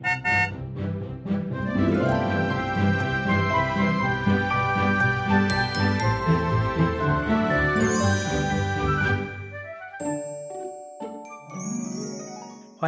欢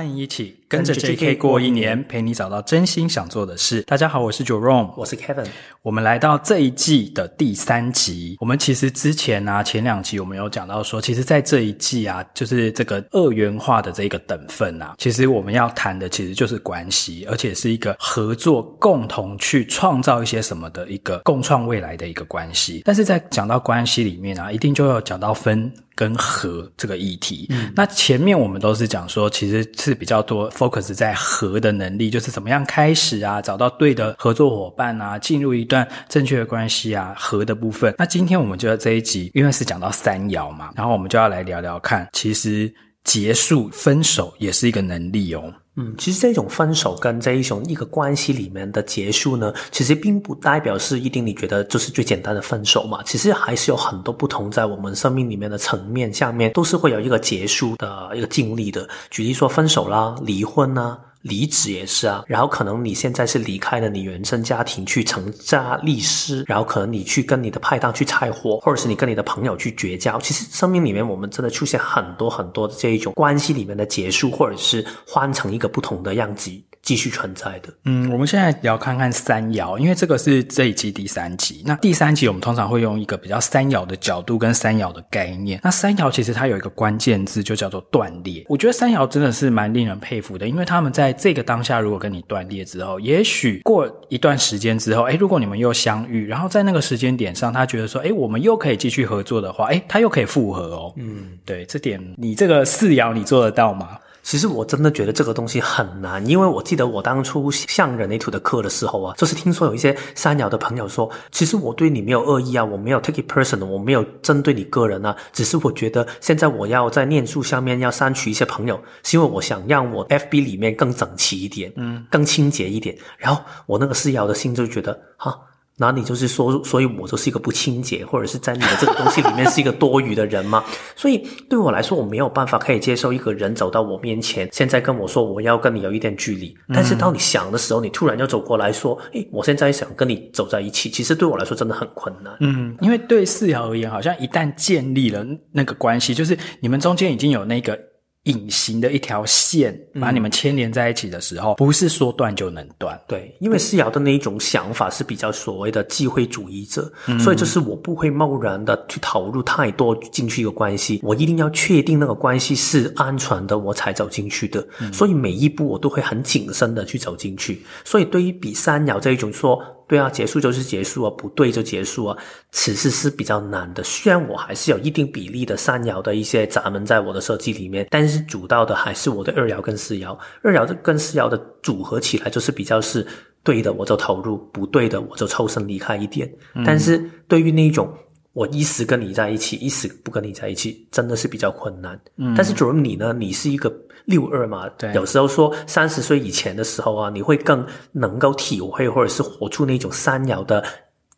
迎一起跟着 JK 过一年，陪你找到真心想做的事。大家好，我是 Jerome，我是 Kevin。我们来到这一季的第三集。我们其实之前啊，前两集我们有讲到说，其实，在这一季啊，就是这个二元化的这个等分啊，其实我们要谈的其实就是关系，而且是一个合作，共同去创造一些什么的一个共创未来的一个关系。但是在讲到关系里面啊，一定就要讲到分。跟和这个议题，嗯，那前面我们都是讲说，其实是比较多 focus 在和的能力，就是怎么样开始啊，找到对的合作伙伴啊，进入一段正确的关系啊，和的部分。那今天我们就在这一集，因为是讲到三爻嘛，然后我们就要来聊聊看，其实结束分手也是一个能力哦。嗯，其实这种分手跟这一种一个关系里面的结束呢，其实并不代表是一定你觉得就是最简单的分手嘛。其实还是有很多不同在我们生命里面的层面下面，都是会有一个结束的一个经历的。举例说，分手啦，离婚啦。离职也是啊，然后可能你现在是离开了你原生家庭去成家立室，然后可能你去跟你的派档去拆伙，或者是你跟你的朋友去绝交。其实生命里面我们真的出现很多很多的这一种关系里面的结束，或者是换成一个不同的样子。继续存在的。嗯，我们现在要看看三爻，因为这个是这一季第三集。那第三集我们通常会用一个比较三爻的角度跟三爻的概念。那三爻其实它有一个关键字，就叫做断裂。我觉得三爻真的是蛮令人佩服的，因为他们在这个当下如果跟你断裂之后，也许过一段时间之后，诶，如果你们又相遇，然后在那个时间点上，他觉得说，诶，我们又可以继续合作的话，诶，他又可以复合哦。嗯，对，这点你这个四爻你做得到吗？其实我真的觉得这个东西很难，因为我记得我当初上人类图的课的时候啊，就是听说有一些三爻的朋友说，其实我对你没有恶意啊，我没有 take it personal，我没有针对你个人啊，只是我觉得现在我要在念书上面要删除一些朋友，是因为我想让我 FB 里面更整齐一点，嗯，更清洁一点。然后我那个四爻的心就觉得，哈。那你就是说，所以我就是一个不清洁，或者是在你的这个东西里面是一个多余的人吗？所以对我来说，我没有办法可以接受一个人走到我面前，现在跟我说我要跟你有一点距离。但是当你想的时候，你突然又走过来说，诶，我现在想跟你走在一起，其实对我来说真的很困难。嗯，因为对四爻而言，好像一旦建立了那个关系，就是你们中间已经有那个。隐形的一条线把你们牵连在一起的时候，嗯、不是说断就能断。对，因为四爻的那一种想法是比较所谓的机会主义者，嗯、所以就是我不会贸然的去投入太多进去一个关系，我一定要确定那个关系是安全的，我才走进去的。嗯、所以每一步我都会很谨慎的去走进去。所以对于比三爻这一种说。对啊，结束就是结束啊，不对就结束啊，此事是比较难的。虽然我还是有一定比例的三爻的一些闸门在我的设计里面，但是主导的还是我的二爻跟四爻。二爻的跟四爻的组合起来就是比较是对的，我就投入；不对的，我就抽身离开一点。嗯、但是对于那种。我一时跟你在一起，一时不跟你在一起，真的是比较困难。嗯，但是主要你呢，你是一个六二嘛，对，有时候说三十岁以前的时候啊，你会更能够体会或者是活出那种三爻的。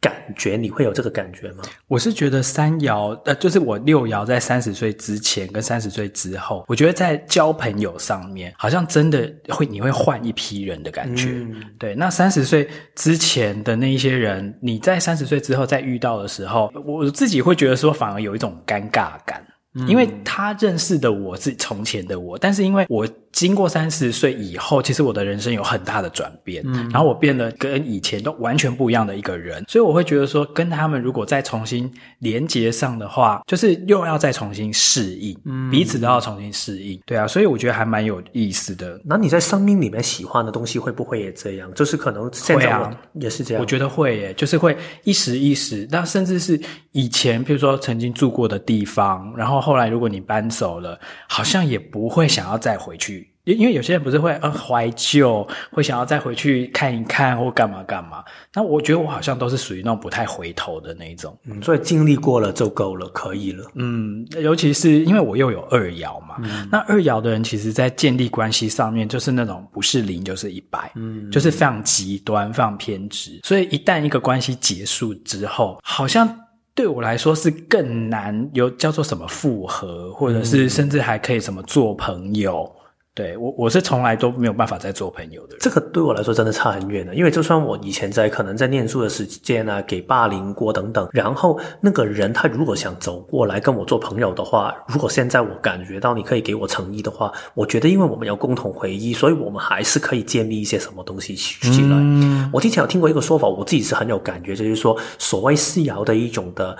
感觉你会有这个感觉吗？我是觉得三爻，呃，就是我六爻在三十岁之前跟三十岁之后，我觉得在交朋友上面，好像真的会你会换一批人的感觉。嗯、对，那三十岁之前的那一些人，你在三十岁之后再遇到的时候，我自己会觉得说，反而有一种尴尬感。因为他认识的我是从前的我，但是因为我经过三十岁以后，其实我的人生有很大的转变，嗯，然后我变得跟以前都完全不一样的一个人，所以我会觉得说，跟他们如果再重新连接上的话，就是又要再重新适应，嗯，彼此都要重新适应，对啊，所以我觉得还蛮有意思的。那你在生命里面喜欢的东西会不会也这样？就是可能现在我也是这样，我觉得会耶，就是会一时一时，那甚至是以前，譬如说曾经住过的地方，然后。后来，如果你搬走了，好像也不会想要再回去，因因为有些人不是会呃怀旧，会想要再回去看一看或干嘛干嘛。那我觉得我好像都是属于那种不太回头的那种，嗯，所以经历过了就够了，可以了。嗯，尤其是因为我又有二爻嘛，嗯，那二爻的人其实在建立关系上面就是那种不是零就是一百，嗯，就是非常极端、非常偏执。所以一旦一个关系结束之后，好像。对我来说是更难，有叫做什么复合，或者是甚至还可以什么做朋友，对我，我是从来都没有办法再做朋友的人。这个对我来说真的差很远的，因为就算我以前在可能在念书的时间啊，给霸凌过等等，然后那个人他如果想走过来跟我做朋友的话，如果现在我感觉到你可以给我诚意的话，我觉得因为我们有共同回忆，所以我们还是可以建立一些什么东西起来。嗯，我之前有听过一个说法，我自己是很有感觉，就是说所谓四爻的一种的。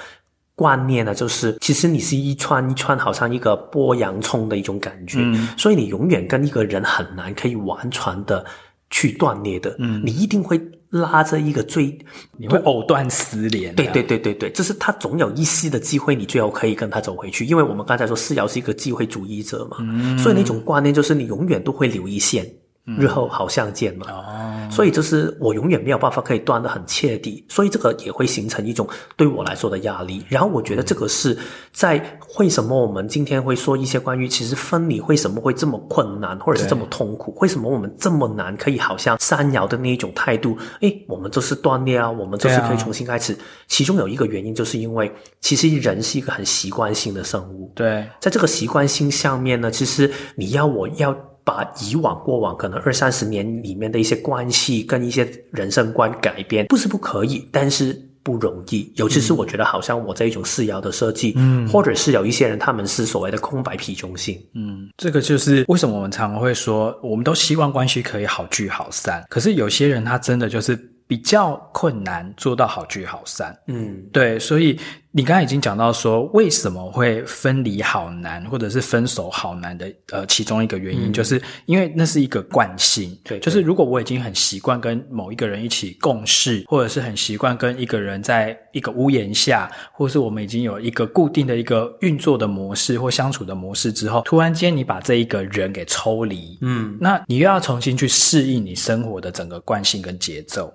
观念呢，就是其实你是一串一串，好像一个剥洋葱的一种感觉，嗯，所以你永远跟一个人很难可以完全的去断裂的，嗯，你一定会拉着一个最，你会藕断丝连，对对对对对，就是他总有一丝的机会，你最后可以跟他走回去，因为我们刚才说四爻是一个机会主义者嘛，嗯，所以那种观念就是你永远都会留一线。日后好相见嘛，哦，所以就是我永远没有办法可以断得很彻底，所以这个也会形成一种对我来说的压力。然后我觉得这个是在为什么我们今天会说一些关于其实分离为什么会这么困难，或者是这么痛苦，为什么我们这么难可以好像三爻的那一种态度，诶，我们就是断裂啊，我们就是可以重新开始。其中有一个原因就是因为其实人是一个很习惯性的生物，对，在这个习惯性上面呢，其实你要我要。把以往过往可能二三十年里面的一些关系跟一些人生观改变，不是不可以，但是不容易。尤其是我觉得，好像我这一种四爻的设计，嗯，或者是有一些人他们是所谓的空白皮中性，嗯，这个就是为什么我们常常会说，我们都希望关系可以好聚好散，可是有些人他真的就是。比较困难做到好聚好散，嗯，对，所以你刚才已经讲到说，为什么会分离好难，或者是分手好难的，呃，其中一个原因，嗯，就是因为那是一个惯性，对，对，就是如果我已经很习惯跟某一个人一起共事，或者是很习惯跟一个人在一个屋檐下，或是我们已经有一个固定的一个运作的模式或相处的模式之后，突然间你把这一个人给抽离，嗯，那你又要重新去适应你生活的整个惯性跟节奏。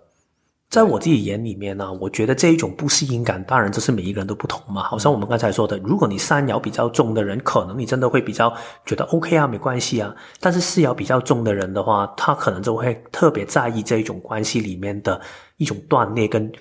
在我自己眼里面呢、啊，我觉得这一种不适应感，当然这是每一个人都不同嘛。好像我们刚才说的，如果你三爻比较重的人，可能你真的会比较觉得 OK 啊，没关系啊。但是四爻比较重的人的话，他可能就会特别在意这一种关系里面的一种断裂跟。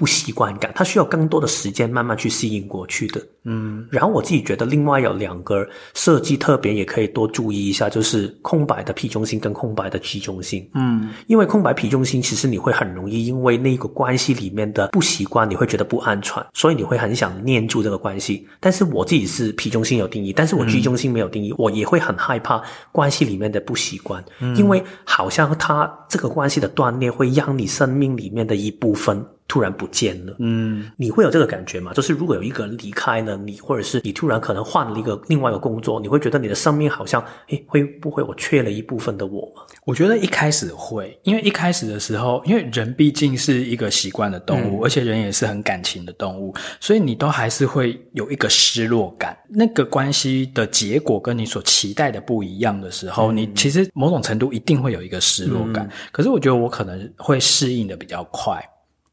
不习惯感，他需要更多的时间慢慢去适应过去的。嗯，然后我自己觉得另外有两个设计特别也可以多注意一下，就是空白的 P 中心跟空白的 G 中心。嗯，因为空白 P 中心其实你会很容易因为那个关系里面的不习惯，你会觉得不安全，所以你会很想念住这个关系。但是我自己是 P 中心有定义，但是我 G 中心没有定义，嗯，我也会很害怕关系里面的不习惯，嗯，因为好像它这个关系的断裂会让你生命里面的一部分。突然不见了，嗯，你会有这个感觉吗？就是如果有一个人离开了你，或者是你突然可能换了一个另外一个工作，你会觉得你的生命好像，诶，会不会我缺了一部分的我吗？我觉得一开始会，因为一开始的时候，因为人毕竟是一个习惯的动物，嗯，而且人也是很感情的动物，所以你都还是会有一个失落感。那个关系的结果跟你所期待的不一样的时候，嗯，你其实某种程度一定会有一个失落感。嗯，可是我觉得我可能会适应的比较快。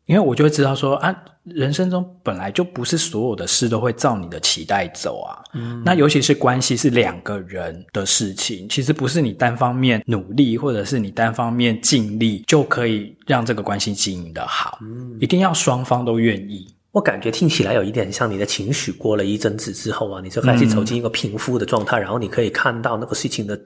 因为我就会知道说啊，人生中本来就不是所有的事都会照你的期待走啊。嗯，那尤其是关系是两个人的事情，其实不是你单方面努力或者是你单方面尽力就可以让这个关系经营的好。嗯，一定要双方都愿意。我感觉听起来有一点像你的情绪过了一阵子之后啊，你就开始走进一个平复的状态，嗯，然后你可以看到那个事情的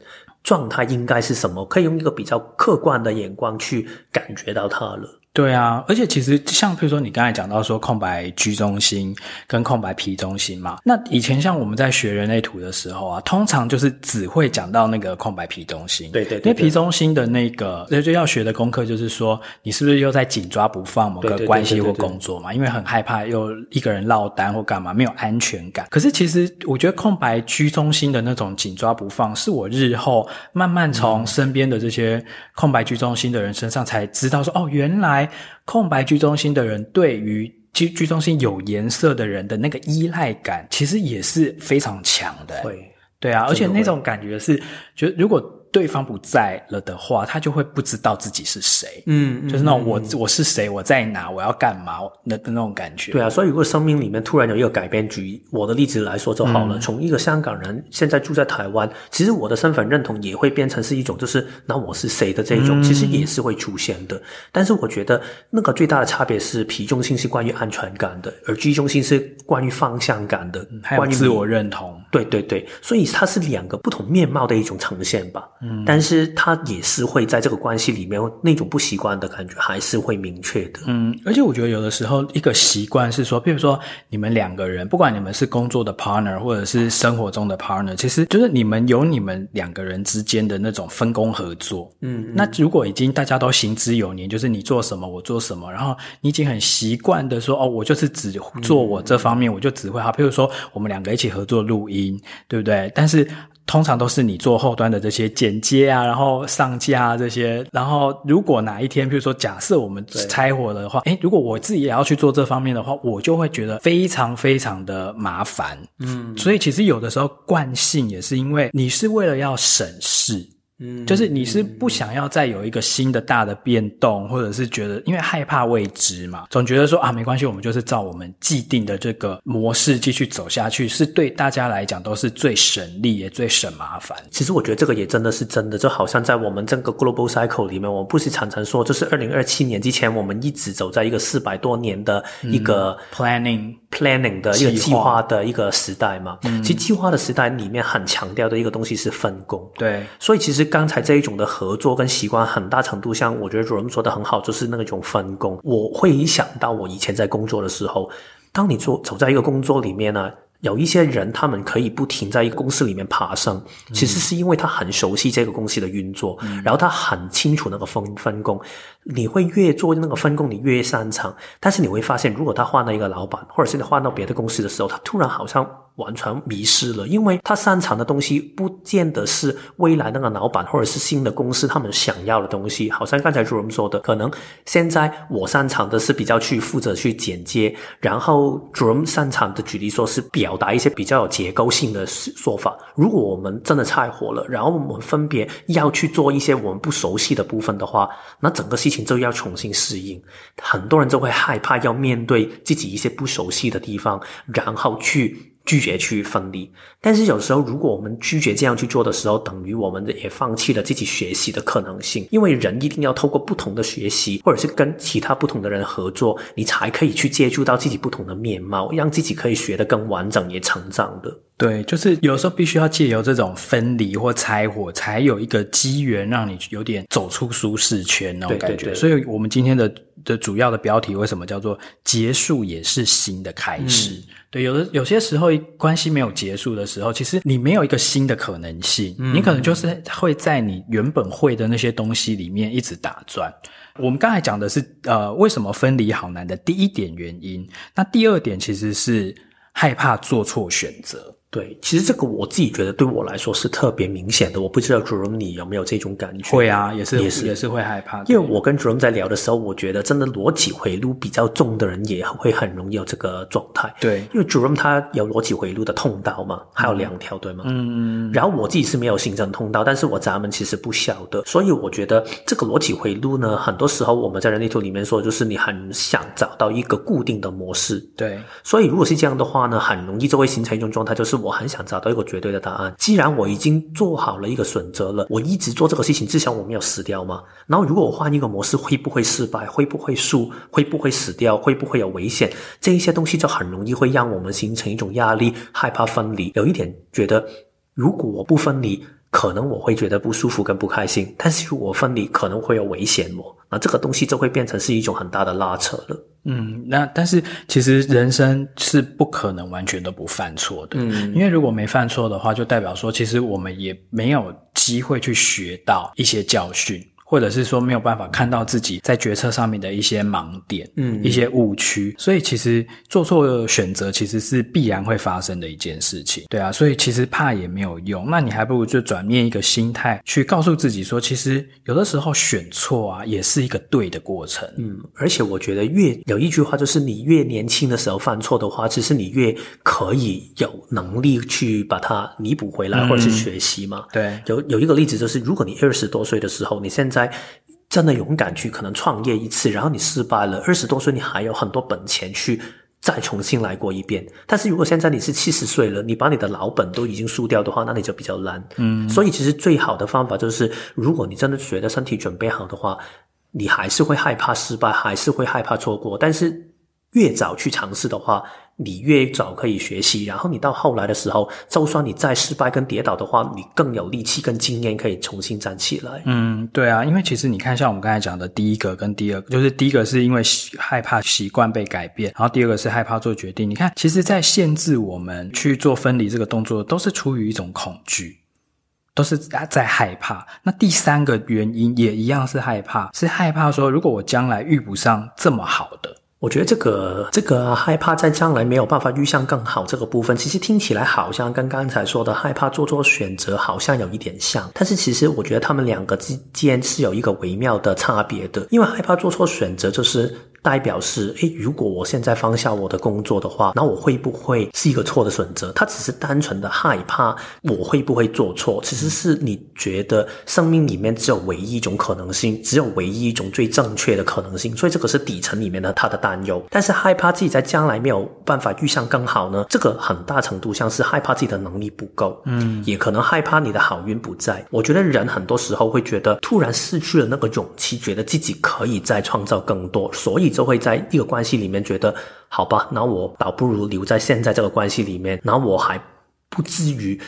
状态应该是什么，可以用一个比较客观的眼光去感觉到它了。对啊，而且其实像比如说你刚才讲到说空白居中心跟空白皮中心嘛，那以前像我们在学人类图的时候啊，通常就是只会讲到那个空白皮中心。对对对，对。因为 P 中心的那个，所以就要学的功课就是说，你是不是又在紧抓不放某个关系或工作嘛？因为很害怕又一个人落单或干嘛，没有安全感。可是其实我觉得空白居中心的那种紧抓不放，是我日后慢慢从身边的这些空白居中心的人身上才知道说，哦，原来。空白居中心的人对于居居中心有颜色的人的那个依赖感，其实也是非常强的。会，对啊，而且那种感觉是，觉得如果对方不在了的话，他就会不知道自己是谁。嗯，就是那种我我是谁，我在哪，我要干嘛的那种感觉。对啊，所以如果生命里面突然有一个改变，举我的例子来说就好了。嗯、从一个香港人现在住在台湾，其实我的身份认同也会变成是一种，就是那我是谁的这一种，嗯、其实也是会出现的。但是我觉得那个最大的差别是，P 中心是关于安全感的，而居中心是关于方向感的，关于自我认同。对对对，所以它是两个不同面貌的一种呈现吧。嗯，但是他也是会在这个关系里面那种不习惯的感觉还是会明确的。嗯，而且我觉得有的时候一个习惯是说，比如说你们两个人，不管你们是工作的 partner 或者是生活中的 partner，其实就是你们有你们两个人之间的那种分工合作。嗯，那如果已经大家都行之有年，就是你做什么我做什么，然后你已经很习惯的说，哦，我就是只做我这方面，嗯、我就只会好。比如说我们两个一起合作录音，对不对？但是。通常都是你做后端的这些剪接啊，然后上架啊这些。然后如果哪一天，比如说假设我们拆伙的话，哎，如果我自己也要去做这方面的话，我就会觉得非常非常的麻烦。嗯，所以其实有的时候惯性也是因为你是为了要省事。嗯，就是你是不想要再有一个新的大的变动，或者是觉得因为害怕未知嘛，总觉得说啊没关系，我们就是照我们既定的这个模式继续走下去，是对大家来讲都是最省力也最省麻烦。其实我觉得这个也真的是真的，就好像在我们这个 Global Cycle 里面，我们不是常常说，就是二零二七年之前，我们一直走在一个四百多年的一个 planning。Planning 的一个计划的一个时代嘛，嗯、其实计划的时代里面很强调的一个东西是分工。对，所以其实刚才这一种的合作跟习惯，很大程度上，我觉得主任说的很好，就是那种分工。我会想到我以前在工作的时候，当你做走在一个工作里面呢，有一些人他们可以不停在一个公司里面爬升，其实是因为他很熟悉这个公司的运作，嗯、然后他很清楚那个分分工。你会越做那个分工，你越擅长。但是你会发现，如果他换了一个老板，或者是你换到别的公司的时候，他突然好像完全迷失了，因为他擅长的东西不见得是未来那个老板或者是新的公司他们想要的东西。好像刚才 Jerome 说的，可能现在我擅长的是比较去负责去剪接，然后 Jerome 擅长的举例说是表达一些比较有结构性的说法。如果我们真的拆火了，然后我们分别要去做一些我们不熟悉的部分的话，那整个系。情就要重新适应，很多人就会害怕要面对自己一些不熟悉的地方，然后去。拒绝去分离，但是有时候，如果我们拒绝这样去做的时候，等于我们也放弃了自己学习的可能性。因为人一定要透过不同的学习，或者是跟其他不同的人合作，你才可以去接触到自己不同的面貌，让自己可以学得更完整，也成长的。对，就是有时候必须要借由这种分离或拆伙，才有一个机缘让你有点走出舒适圈那种感觉。对对对。所以我们今天的的主要的标题为什么叫做“结束也是新的开始”？嗯对，有的有些时候关系没有结束的时候，其实你没有一个新的可能性，嗯、你可能就是会在你原本会的那些东西里面一直打转。我们刚才讲的是呃，为什么分离好难的第一点原因，那第二点其实是害怕做错选择。对，其实这个我自己觉得对我来说是特别明显的。我不知道 Jerome 你有没有这种感觉？会啊，也是也是也是会害怕。因为我跟 Jerome 在聊的时候，我觉得真的逻辑回路比较重的人也会很容易有这个状态。对，因为 Jerome 他有逻辑回路的通道嘛，还有两条，对吗？嗯嗯。然后我自己是没有形成通道，但是我咱们其实不晓得，所以我觉得这个逻辑回路呢，很多时候我们在人类图里面说，就是你很想找到一个固定的模式。对，所以如果是这样的话呢，很容易就会形成一种状态，就是我很想找到一个。绝对的答案。既然我已经做好了一个选择了，我一直做这个事情，至少我没有死掉吗？然后如果我换一个模式，会不会失败？会不会输？会不会死掉？会不会有危险？这一些东西就很容易会让我们形成一种压力，害怕分离。有一点觉得，如果我不分离，可能我会觉得不舒服跟不开心。但是如果分离，可能会有危险哦。那这个东西就会变成是一种很大的拉扯了。嗯，那但是其实人生是不可能完全都不犯错的，嗯，因为如果没犯错的话，就代表说其实我们也没有机会去学到一些教训。或者是说没有办法看到自己在决策上面的一些盲点，嗯，一些误区，所以其实做错选择其实是必然会发生的一件事情，对啊，所以其实怕也没有用，那你还不如就转念一个心态，去告诉自己说，其实有的时候选错啊，也是一个对的过程，嗯，而且我觉得越有一句话就是，你越年轻的时候犯错的话，其实你越可以有能力去把它弥补回来，或者是学习嘛，嗯、对，有有一个例子就是，如果你二十多岁的时候，你现在。真的勇敢去可能创业一次，然后你失败了，二十多岁你还有很多本钱去再重新来过一遍。但是如果现在你是七十岁了，你把你的老本都已经输掉的话，那你就比较难。嗯，所以其实最好的方法就是，如果你真的觉得身体准备好的话，你还是会害怕失败，还是会害怕错过，但是越早去尝试的话。你越早可以学习，然后你到后来的时候，就算你再失败跟跌倒的话，你更有力气跟经验可以重新站起来。嗯，对啊，因为其实你看，像我们刚才讲的第一个跟第二个，就是第一个是因为害怕习惯被改变，然后第二个是害怕做决定。你看，其实，在限制我们去做分离这个动作，都是出于一种恐惧，都是在害怕。那第三个原因也一样是害怕，是害怕说，如果我将来遇不上这么好的。我觉得这个这个害怕在将来没有办法遇上更好这个部分，其实听起来好像跟刚才说的害怕做错选择好像有一点像，但是其实我觉得他们两个之间是有一个微妙的差别的，因为害怕做错选择就是。代表是，诶，如果我现在放下我的工作的话，那我会不会是一个错的选择？他只是单纯的害怕我会不会做错，其实是你觉得生命里面只有唯一一种可能性，只有唯一一种最正确的可能性，所以这个是底层里面的他的担忧。但是害怕自己在将来没有办法遇上更好呢？这个很大程度上是害怕自己的能力不够，嗯，也可能害怕你的好运不在。我觉得人很多时候会觉得突然失去了那个勇气，觉得自己可以再创造更多，所以。就会在一个关系里面觉得好吧，那我倒不如留在现在这个关系里面，那我还不至于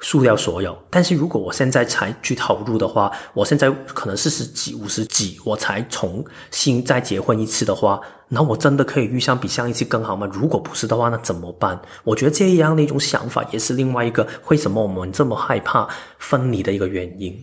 输掉所有。但是如果我现在才去投入的话，我现在可能四十几、五十几，我才重新再结婚一次的话，那我真的可以遇上比上一次更好吗？如果不是的话，那怎么办？我觉得这样的一种想法也是另外一个为什么我们这么害怕分离的一个原因。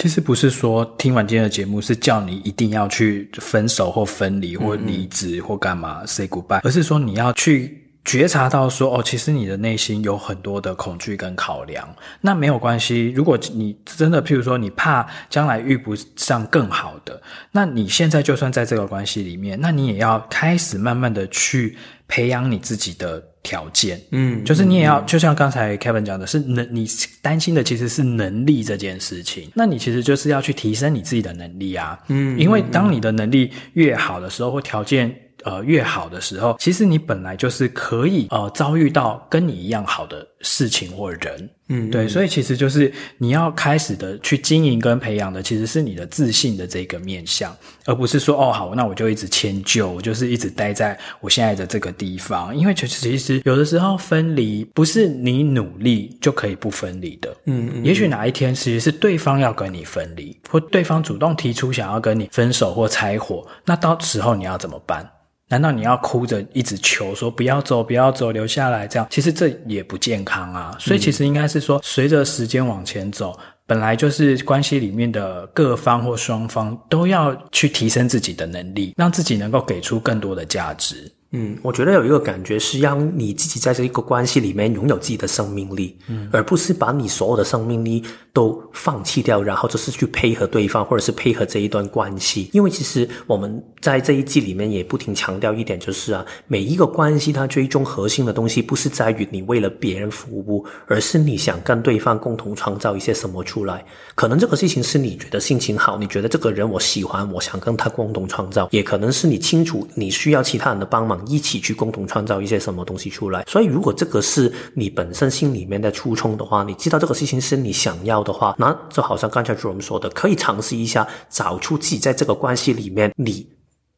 其实不是说听完今天的节目是叫你一定要去分手或分离或离职或干嘛 say goodbye，而是说你要去觉察到说哦，其实你的内心有很多的恐惧跟考量。那没有关系，如果你真的譬如说你怕将来遇不上更好的，那你现在就算在这个关系里面，那你也要开始慢慢的去培养你自己的。条件，嗯，就是你也要，嗯、就像刚才 Kevin 讲的，是能你担心的其实是能力这件事情。那你其实就是要去提升你自己的能力啊，嗯，因为当你的能力越好的时候，或条件呃越好的时候，其实你本来就是可以呃遭遇到跟你一样好的事情或人。嗯，对，所以其实就是你要开始的去经营跟培养的，其实是你的自信的这个面向，而不是说哦好，那我就一直迁就，我就是一直待在我现在的这个地方。因为其实其实有的时候分离不是你努力就可以不分离的，嗯，嗯，也许哪一天其实是对方要跟你分离，或对方主动提出想要跟你分手或拆伙，那到时候你要怎么办？难道你要哭着一直求说不要走，不要走，留下来这样？其实这也不健康啊。所以其实应该是说，随着时间往前走，本来就是关系里面的各方或双方都要去提升自己的能力，让自己能够给出更多的价值。嗯，我觉得有一个感觉是让你自己在这一个关系里面拥有自己的生命力，嗯，而不是把你所有的生命力都放弃掉，然后就是去配合对方或者是配合这一段关系。因为其实我们在这一季里面也不停强调一点，就是啊，每一个关系它最终核心的东西不是在于你为了别人服务，而是你想跟对方共同创造一些什么出来。可能这个事情是你觉得心情好，你觉得这个人我喜欢，我想跟他共同创造，也可能是你清楚你需要其他人的帮忙。一起去共同创造一些什么东西出来。所以，如果这个是你本身心里面的初衷的话，你知道这个事情是你想要的话，那就好像刚才我们说的，可以尝试一下找出自己在这个关系里面你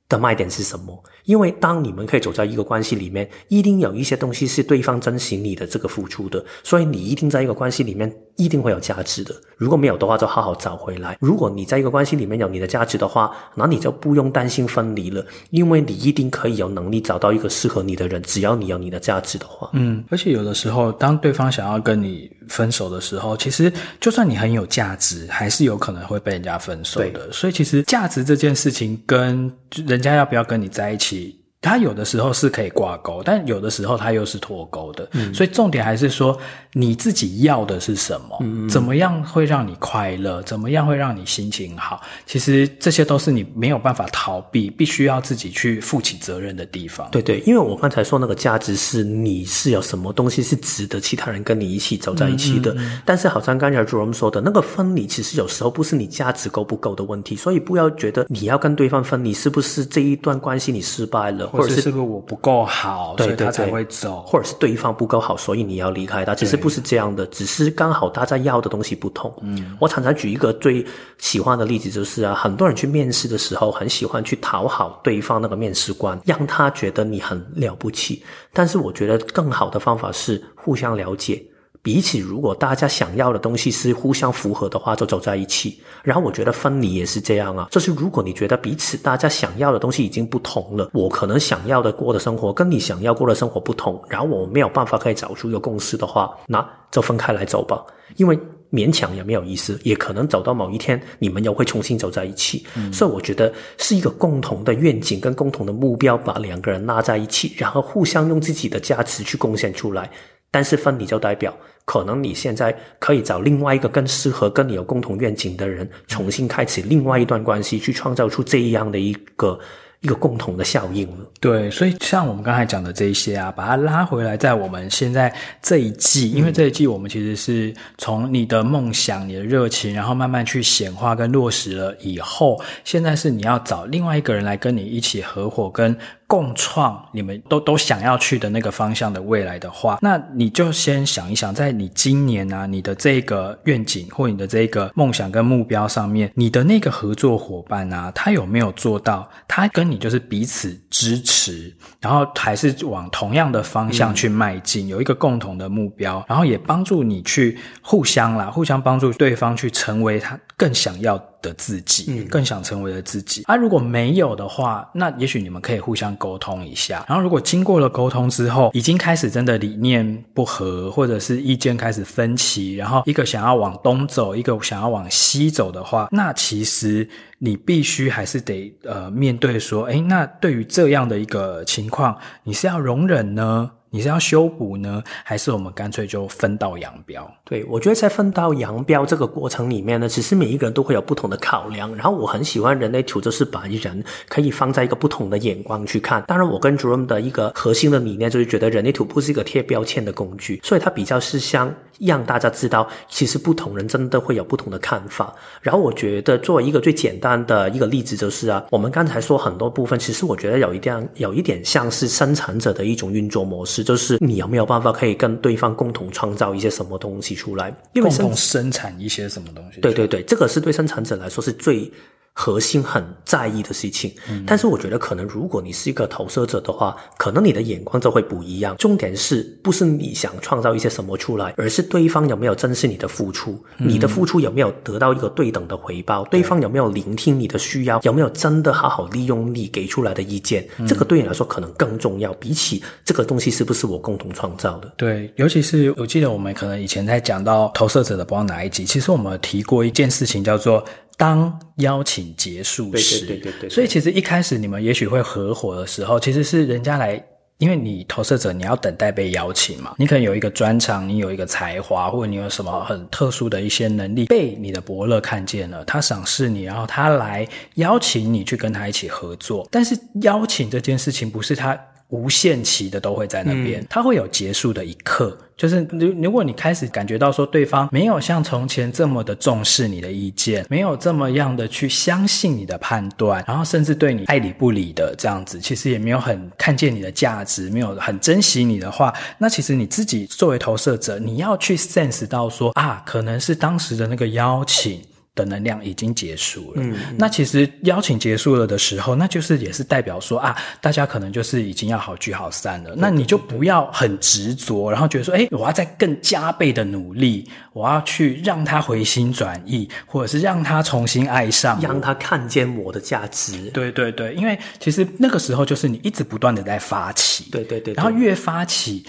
的卖点是什么。因为当你们可以走在一个关系里面，一定有一些东西是对方珍惜你的这个付出的，所以你一定在一个关系里面一定会有价值的。如果没有的话，就好好找回来。如果你在一个关系里面有你的价值的话，那你就不用担心分离了，因为你一定可以有能力找到一个适合你的人，只要你有你的价值的话。嗯，而且有的时候，当对方想要跟你分手的时候，其实就算你很有价值，还是有可能会被人家分手的。所以，其实价值这件事情跟人家要不要跟你在一起。它有的时候是可以挂钩，但有的时候它又是脱钩的。嗯，所以重点还是说你自己要的是什么？嗯，怎么样会让你快乐？怎么样会让你心情好？其实这些都是你没有办法逃避，必须要自己去负起责任的地方。对对，因为我刚才说那个价值是你是有什么东西是值得其他人跟你一起走在一起的。但是好像刚才 Jerome 说的那个分离，其实有时候不是你价值够不够的问题，所以不要觉得你要跟对方分离，是不是这一段关系你失败了？或者是，是不是我不够好，对对对，所以他才会走，或者是对方不够好，所以你要离开他。其实不是这样的，只是刚好大家要的东西不同。嗯，我常常举一个最喜欢的例子，就是啊，很多人去面试的时候，很喜欢去讨好对方那个面试官，让他觉得你很了不起。但是我觉得更好的方法是互相了解。彼此，如果大家想要的东西是互相符合的话，就走在一起。然后我觉得分离也是这样啊，就是如果你觉得彼此大家想要的东西已经不同了，我可能想要的过的生活跟你想要过的生活不同，然后我没有办法可以找出一个共识的话，那就分开来走吧。因为勉强也没有意思，也可能走到某一天你们又会重新走在一起。嗯，所以我觉得是一个共同的愿景跟共同的目标，把两个人拉在一起，然后互相用自己的价值去贡献出来。但是分离就代表，可能你现在可以找另外一个更适合跟你有共同愿景的人，重新开启另外一段关系，去创造出这样的一个一个共同的效应了。对，所以像我们刚才讲的这一些啊，把它拉回来，在我们现在这一季，因为这一季我们其实是从你的梦想、你的热情，然后慢慢去显化跟落实了以后，现在是你要找另外一个人来跟你一起合伙跟。共创你们都都想要去的那个方向的未来的话，那你就先想一想，在你今年啊，你的这个愿景或你的这个梦想跟目标上面，你的那个合作伙伴啊，他有没有做到？他跟你就是彼此支持，然后还是往同样的方向去迈进，有一个共同的目标，然后也帮助你去互相啦，互相帮助对方去成为他更想要的自己，嗯，更想成为的自己。啊，如果没有的话，那也许你们可以互相沟通一下。然后，如果经过了沟通之后，已经开始真的理念不合，或者是意见开始分歧，然后一个想要往东走，一个想要往西走的话，那其实你必须还是得呃面对说，诶，那对于这样的一个情况，你是要容忍呢？你是要修补呢，还是我们干脆就分道扬镳？对，我觉得在分道扬镳这个过程里面呢，其实每一个人都会有不同的考量。然后我很喜欢人类图，就是把人可以放在一个不同的眼光去看。当然，我跟 Jerome 的一个核心的理念就是觉得人类图不是一个贴标签的工具，所以它比较是像让大家知道，其实不同人真的会有不同的看法。然后我觉得作为一个最简单的一个例子，就是啊，我们刚才说很多部分，其实我觉得有一点有一点像是生产者的一种运作模式。就是你有没有办法可以跟对方共同创造一些什么东西出来？因为共同生产一些什么东西？对对对，这个是对生产者来说是最。核心很在意的事情，嗯，但是我觉得可能如果你是一个投射者的话，可能你的眼光就会不一样。重点是不是你想创造一些什么出来，而是对方有没有珍视你的付出，嗯，你的付出有没有得到一个对等的回报，对方有没有聆听你的需要，有没有真的好好利用你给出来的意见，嗯，这个对你来说可能更重要，比起这个东西是不是我共同创造的。对，尤其是我记得我们可能以前在讲到投射者的不知道哪一集，其实我们提过一件事情叫做。当邀请结束时，对对对对对，所以其实一开始你们也许会合伙的时候，其实是人家来，因为你投射者你要等待被邀请嘛，你可能有一个专长，你有一个才华，或者你有什么很特殊的一些能力，被你的伯乐看见了，他赏识你，然后他来邀请你去跟他一起合作。但是邀请这件事情不是他。无限期的都会在那边，它会有结束的一刻。就是如如果你开始感觉到说对方没有像从前这么的重视你的意见，没有这么样的去相信你的判断，然后甚至对你爱理不理的这样子，其实也没有很看见你的价值，没有很珍惜你的话，那其实你自己作为投射者，你要去 sense 到说啊，可能是当时的那个邀请。的能量已经结束了。嗯，那其实邀请结束了的时候，那就是也是代表说啊，大家可能就是已经要好聚好散了。那你就不要很执着，然后觉得说，哎，我要再更加倍的努力，我要去让他回心转意，或者是让他重新爱上，让他看见我的价值。对对对，因为其实那个时候就是你一直不断的在发起，对对对，对，然后越发起。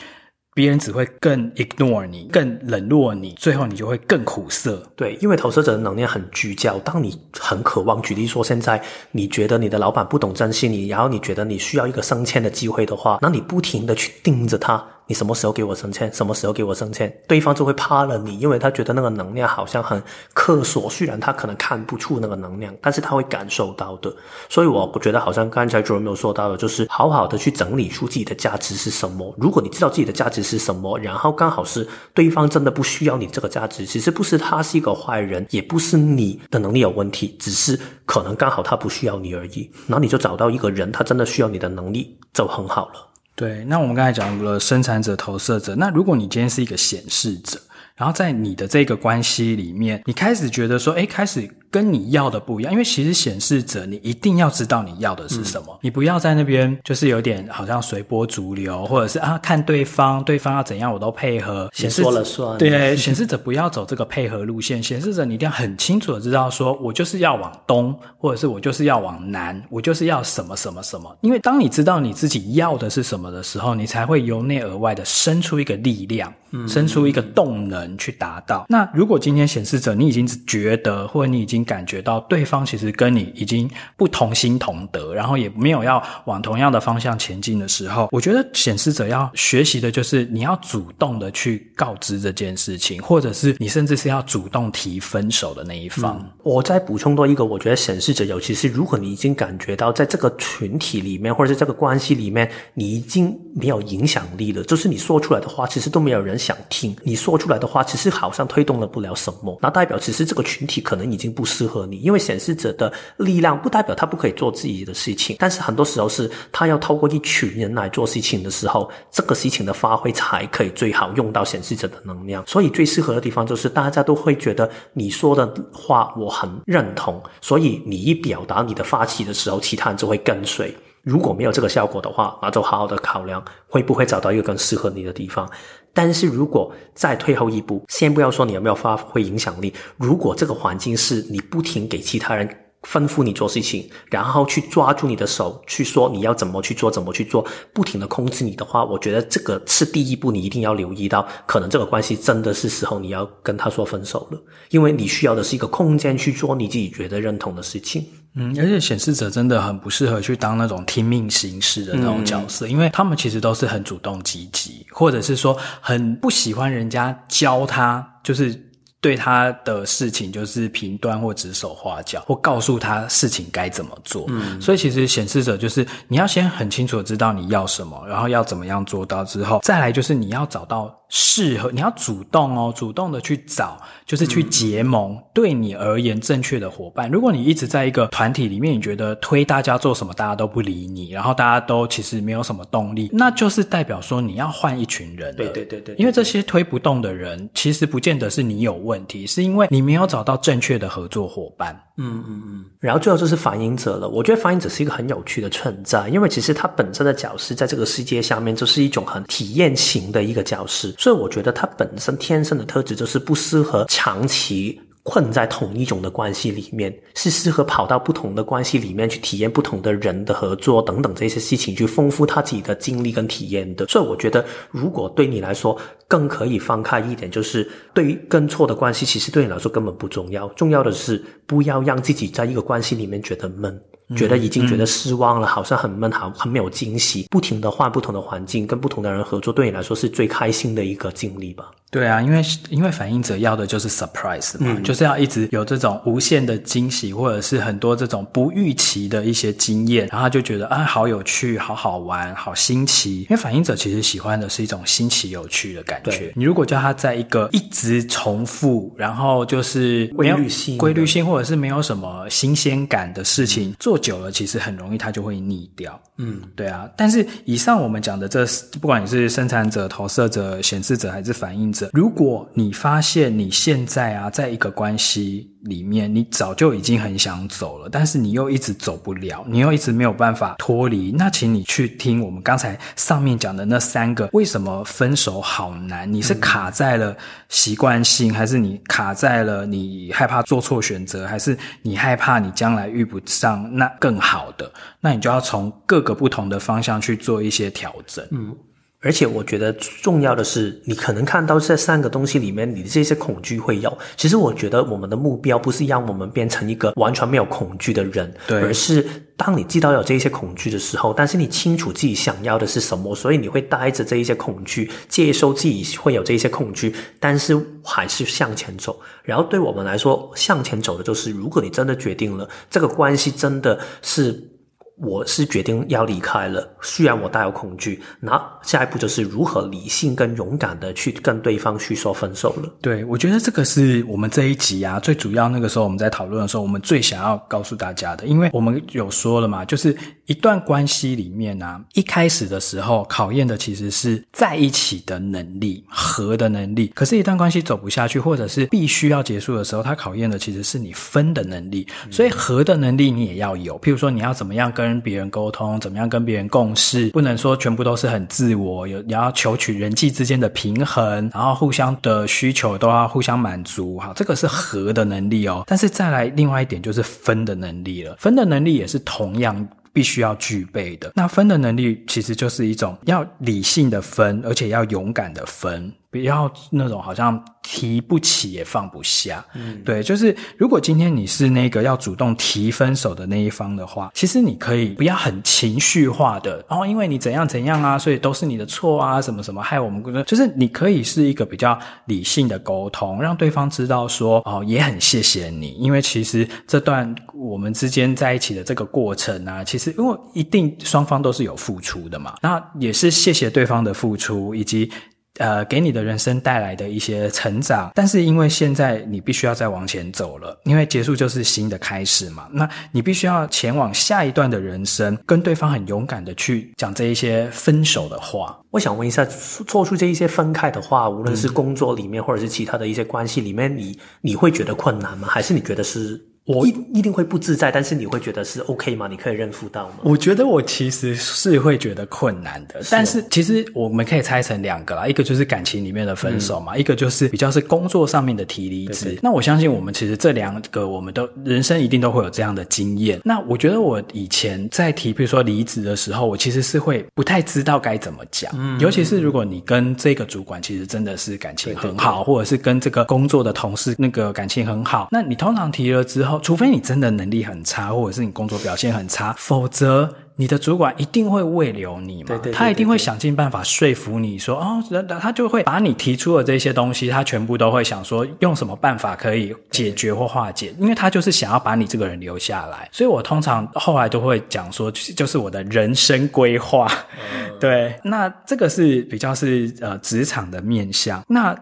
别人只会更 ignore 你，更冷落你，最后你就会更苦涩。对，因为投射者的能量很聚焦。当你很渴望，举例说，现在你觉得你的老板不懂珍惜你，然后你觉得你需要一个升迁的机会的话，那你不停的去盯着他。你什么时候给我升迁？什么时候给我升迁？对方就会怕了你，因为他觉得那个能量好像很苛索，虽然他可能看不出那个能量，但是他会感受到的。所以我觉得好像刚才主任没有说到的，就是好好的去整理出自己的价值是什么。如果你知道自己的价值是什么，然后刚好是对方真的不需要你这个价值，其实不是他是一个坏人，也不是你的能力有问题，只是可能刚好他不需要你而已。然后你就找到一个人，他真的需要你的能力，就很好了。对，那我们刚才讲了生产者、投射者。那如果你今天是一个显示者，然后在你的这个关系里面，你开始觉得说，哎，开始。跟你要的不一样，因为其实显示者，你一定要知道你要的是什么，嗯、你不要在那边就是有点好像随波逐流，或者是啊看对方，对方要怎样我都配合，显示说了算。对，显示者不要走这个配合路线，显示者你一定要很清楚的知道说，我就是要往东，或者是我就是要往南，我就是要什么什么什么。因为当你知道你自己要的是什么的时候，你才会由内而外的生出一个力量，嗯，生出一个动能去达到。那如果今天显示者你已经觉得，或者你已经感觉到对方其实跟你已经不同心同德，然后也没有要往同样的方向前进的时候，我觉得显示者要学习的就是你要主动的去告知这件事情，或者是你甚至是要主动提分手的那一方。嗯，我再补充多一个，我觉得显示者尤其是如果你已经感觉到在这个群体里面，或者是这个关系里面，你已经没有影响力了，就是你说出来的话其实都没有人想听，你说出来的话其实好像推动了不了什么，那代表其实这个群体可能已经不适合你。因为显示者的力量不代表他不可以做自己的事情，但是很多时候是他要透过一群人来做事情的时候，这个事情的发挥才可以最好用到显示者的能量。所以最适合的地方就是大家都会觉得你说的话我很认同，所以你一表达你的发起的时候，其他人就会跟随。如果没有这个效果的话，那就好好的考量会不会找到一个更适合你的地方。但是如果再退后一步，先不要说你有没有发挥影响力，如果这个环境是你不停给其他人吩咐你做事情，然后去抓住你的手，去说你要怎么去做，怎么去做，不停的控制你的话，我觉得这个是第一步，你一定要留意到，可能这个关系真的是时候你要跟他说分手了，因为你需要的是一个空间去做你自己觉得认同的事情。嗯，而且显示者真的很不适合去当那种听命行事的那种角色，嗯，因为他们其实都是很主动积极，或者是说很不喜欢人家教他，就是。对他的事情就是评断或指手画脚，或告诉他事情该怎么做。嗯，所以其实显示者就是你要先很清楚的知道你要什么，然后要怎么样做到之后，再来就是你要找到适合，你要主动哦，主动的去找，就是去结盟，嗯，对你而言正确的伙伴。如果你一直在一个团体里面，你觉得推大家做什么，大家都不理你，然后大家都其实没有什么动力，那就是代表说你要换一群人。对对对对，因为这些推不动的人，其实不见得是你有问题。问题是因为你没有找到正确的合作伙伴。嗯嗯嗯。然后最后就是反映者了。我觉得反映者是一个很有趣的存在，因为其实他本身的角色在这个世界下面就是一种很体验型的一个角色，所以我觉得他本身天生的特质就是不适合长期。困在同一种的关系里面，是适合跑到不同的关系里面去体验不同的人的合作等等这些事情，去丰富他自己的经历跟体验的。所以我觉得，如果对你来说更可以放开一点，就是对于跟错的关系，其实对你来说根本不重要，重要的是不要让自己在一个关系里面觉得闷。觉得已经觉得失望了，好像很闷，好很没有惊喜。不停的换不同的环境，跟不同的人合作，对你来说是最开心的一个经历吧？对啊，因为因为反应者要的就是 surprise 嘛，嗯、就是要一直有这种无限的惊喜，或者是很多这种不预期的一些经验，然后他就觉得啊，好有趣，好好玩，好新奇。因为反应者其实喜欢的是一种新奇有趣的感觉。你如果叫他在一个一直重复，然后就是规律性、规律性，或者是没有什么新鲜感的事情、嗯、做。久了，其实很容易，它就会腻掉。嗯，对啊。但是以上我们讲的这，不管你是生产者、投射者、显示者还是反应者，如果你发现你现在啊，在一个关系里面，你早就已经很想走了，但是你又一直走不了，你又一直没有办法脱离。那请你去听我们刚才上面讲的那三个，为什么分手好难？你是卡在了习惯性，还是你卡在了你害怕做错选择，还是你害怕你将来遇不上那更好的？那你就要从各个不同的方向去做一些调整。嗯。而且我觉得重要的是，你可能看到这三个东西里面，你的这些恐惧会有。其实我觉得我们的目标不是让我们变成一个完全没有恐惧的人，对，而是当你知道有这些恐惧的时候，但是你清楚自己想要的是什么，所以你会带着这一些恐惧，接受自己会有这些恐惧，但是还是向前走。然后对我们来说，向前走的就是，如果你真的决定了这个关系真的是。我是决定要离开了，虽然我带有恐惧。那下一步就是如何理性跟勇敢的去跟对方去说分手了。对，我觉得这个是我们这一集啊，最主要那个时候我们在讨论的时候，我们最想要告诉大家的，因为我们有说了嘛，就是一段关系里面啊，一开始的时候考验的其实是在一起的能力、合的能力。可是，一段关系走不下去，或者是必须要结束的时候，它考验的其实是你分的能力。所以，合的能力你也要有，譬如说你要怎么样跟。跟别人沟通，怎么样跟别人共事，不能说全部都是很自我，有你要求取人际之间的平衡，然后互相的需求都要互相满足，哈，这个是和的能力哦。但是再来另外一点就是分的能力了，分的能力也是同样必须要具备的。那分的能力其实就是一种要理性的分，而且要勇敢的分。不要那种好像提不起也放不下，嗯，对，就是如果今天你是那个要主动提分手的那一方的话，其实你可以不要很情绪化的，然后，哦，因为你怎样怎样啊，所以都是你的错啊，什么什么害我们，就是你可以是一个比较理性的沟通，让对方知道说，哦，也很谢谢你，因为其实这段我们之间在一起的这个过程啊，其实因为一定双方都是有付出的嘛，那也是谢谢对方的付出以及。呃，给你的人生带来的一些成长，但是因为现在你必须要再往前走了，因为结束就是新的开始嘛。那你必须要前往下一段的人生，跟对方很勇敢的去讲这一些分手的话。我想问一下，做出这一些分开的话，无论是工作里面或者是其他的一些关系里面，你你会觉得困难吗？还是你觉得是？我一一定会不自在，但是你会觉得是 OK 吗？你可以认付到吗？我觉得我其实是会觉得困难的，是但是其实我们可以拆成两个啦，一个就是感情里面的分手嘛，嗯、一个就是比较是工作上面的提离职。对对，那我相信我们其实这两个，我们都人生一定都会有这样的经验。那我觉得我以前在提，比如说离职的时候，我其实是会不太知道该怎么讲，嗯、尤其是如果你跟这个主管其实真的是感情很好，或者是跟这个工作的同事那个感情很好，那你通常提了之后。除非你真的能力很差，或者是你工作表现很差，否则你的主管一定会慰留你嘛。对对对对对，他一定会想尽办法说服你说，哦，他就会把你提出的这些东西，他全部都会想说用什么办法可以解决或化解，因为他就是想要把你这个人留下来。所以我通常后来都会讲说，就是我的人生规划。嗯、对，那这个是比较是呃职场的面向。那